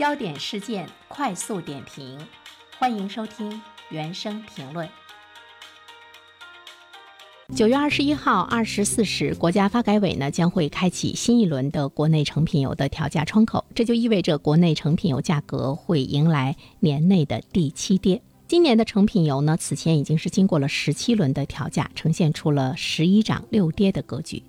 焦点事件快速点评，欢迎收听原声评论。九月二十一号二十四时，国家发改委呢将会开启新一轮的国内成品油的调价窗口，这就意味着国内成品油价格会迎来年内的第七跌。今年的成品油呢，此前已经是经过了十七轮的调价，呈现出了十一涨六跌的格局。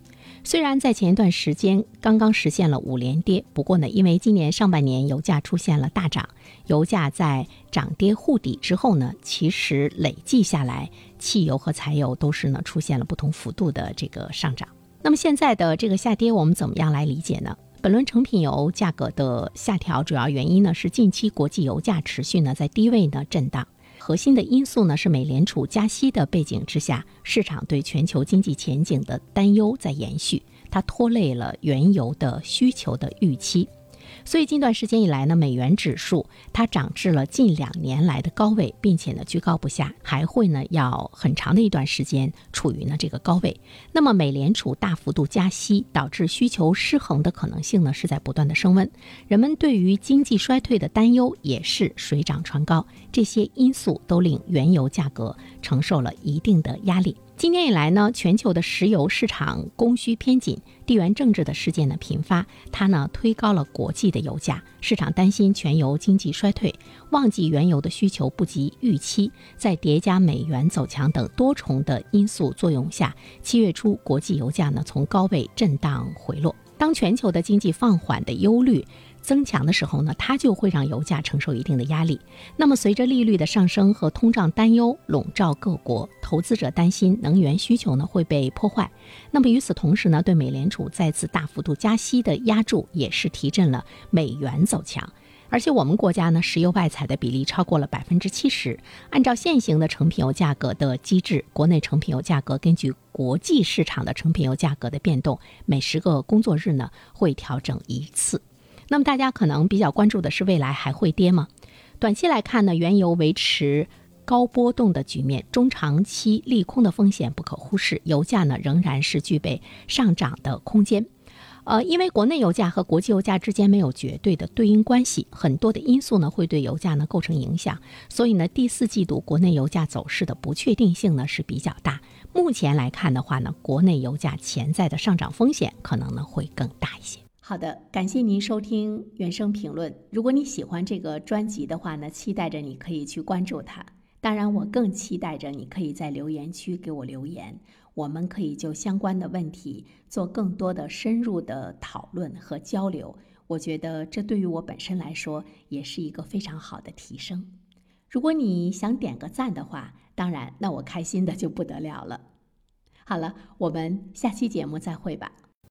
虽然在前一段时间刚刚实现了五连跌，不过呢，因为今年上半年油价出现了大涨，油价在涨跌互抵之后呢，其实累计下来，汽油和柴油都是呢出现了不同幅度的这个上涨。那么现在的这个下跌，我们怎么样来理解呢？本轮成品油价格的下调，主要原因呢是近期国际油价持续呢在低位呢震荡。核心的因素呢是美联储加息的背景之下，市场对全球经济前景的担忧在延续，它拖累了原油的需求的预期。所以近段时间以来呢，美元指数它涨至了近两年来的高位，并且呢居高不下，还会呢要很长的一段时间处于呢这个高位。那么美联储大幅度加息导致需求失衡的可能性呢是在不断的升温，人们对于经济衰退的担忧也是水涨船高，这些因素都令原油价格承受了一定的压力。今年以来呢，全球的石油市场供需偏紧，地缘政治的事件呢频发，它呢推高了国际际的油价，市场担心全油经济衰退，旺季原油的需求不及预期，在叠加美元走强等多重的因素作用下，七月初国际油价呢从高位震荡回落。当全球的经济放缓的忧虑。增强的时候呢，它就会让油价承受一定的压力。那么，随着利率的上升和通胀担忧笼罩各国，投资者担心能源需求呢会被破坏。那么与此同时呢，对美联储再次大幅度加息的压注也是提振了美元走强。而且我们国家呢，石油外采的比例超过了百分之七十。按照现行的成品油价格的机制，国内成品油价格根据国际市场的成品油价格的变动，每十个工作日呢会调整一次。那么大家可能比较关注的是未来还会跌吗？短期来看呢，原油维持高波动的局面，中长期利空的风险不可忽视，油价呢仍然是具备上涨的空间。呃，因为国内油价和国际油价之间没有绝对的对应关系，很多的因素呢会对油价呢构成影响，所以呢第四季度国内油价走势的不确定性呢是比较大。目前来看的话呢，国内油价潜在的上涨风险可能呢会更大一些。好的，感谢您收听原声评论。如果你喜欢这个专辑的话呢，期待着你可以去关注它。当然，我更期待着你可以在留言区给我留言，我们可以就相关的问题做更多的深入的讨论和交流。我觉得这对于我本身来说也是一个非常好的提升。如果你想点个赞的话，当然，那我开心的就不得了了。好了，我们下期节目再会吧。